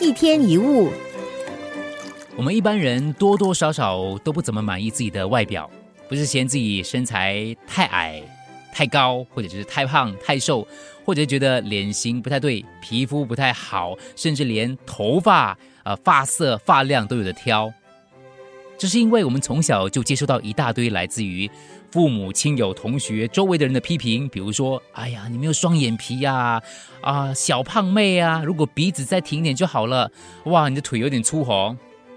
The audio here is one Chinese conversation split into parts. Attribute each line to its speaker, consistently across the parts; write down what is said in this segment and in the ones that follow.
Speaker 1: 一天一物，
Speaker 2: 我们一般人多多少少都不怎么满意自己的外表，不是嫌自己身材太矮、太高，或者就是太胖、太瘦，或者觉得脸型不太对、皮肤不太好，甚至连头发、呃发色、发量都有的挑。这是因为我们从小就接受到一大堆来自于父母亲友、同学、周围的人的批评，比如说：“哎呀，你没有双眼皮呀，啊，小胖妹啊，如果鼻子再挺点就好了。哇，你的腿有点粗红。”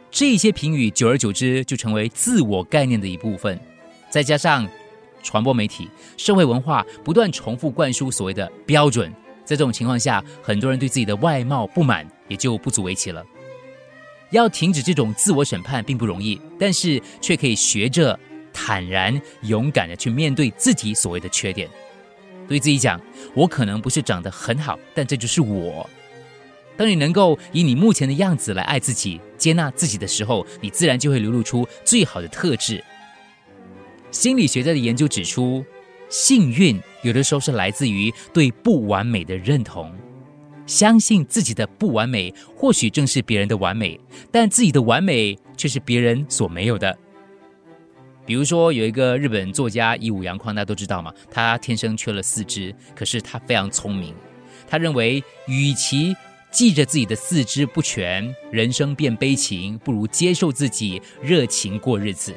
Speaker 2: 这些评语久而久之就成为自我概念的一部分。再加上传播媒体、社会文化不断重复灌输所谓的标准，在这种情况下，很多人对自己的外貌不满，也就不足为奇了。要停止这种自我审判并不容易，但是却可以学着。坦然、勇敢的去面对自己所谓的缺点，对自己讲：“我可能不是长得很好，但这就是我。”当你能够以你目前的样子来爱自己、接纳自己的时候，你自然就会流露出最好的特质。心理学家的研究指出，幸运有的时候是来自于对不完美的认同，相信自己的不完美或许正是别人的完美，但自己的完美却是别人所没有的。比如说，有一个日本作家以武阳匡，大家都知道嘛，他天生缺了四肢，可是他非常聪明。他认为，与其记着自己的四肢不全，人生变悲情，不如接受自己，热情过日子，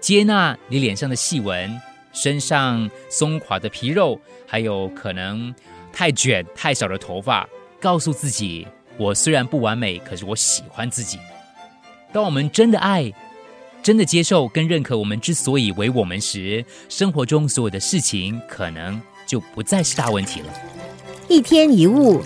Speaker 2: 接纳你脸上的细纹、身上松垮的皮肉，还有可能太卷、太少的头发，告诉自己，我虽然不完美，可是我喜欢自己。当我们真的爱。真的接受跟认可我们之所以为我们时，生活中所有的事情可能就不再是大问题了。
Speaker 1: 一天一物。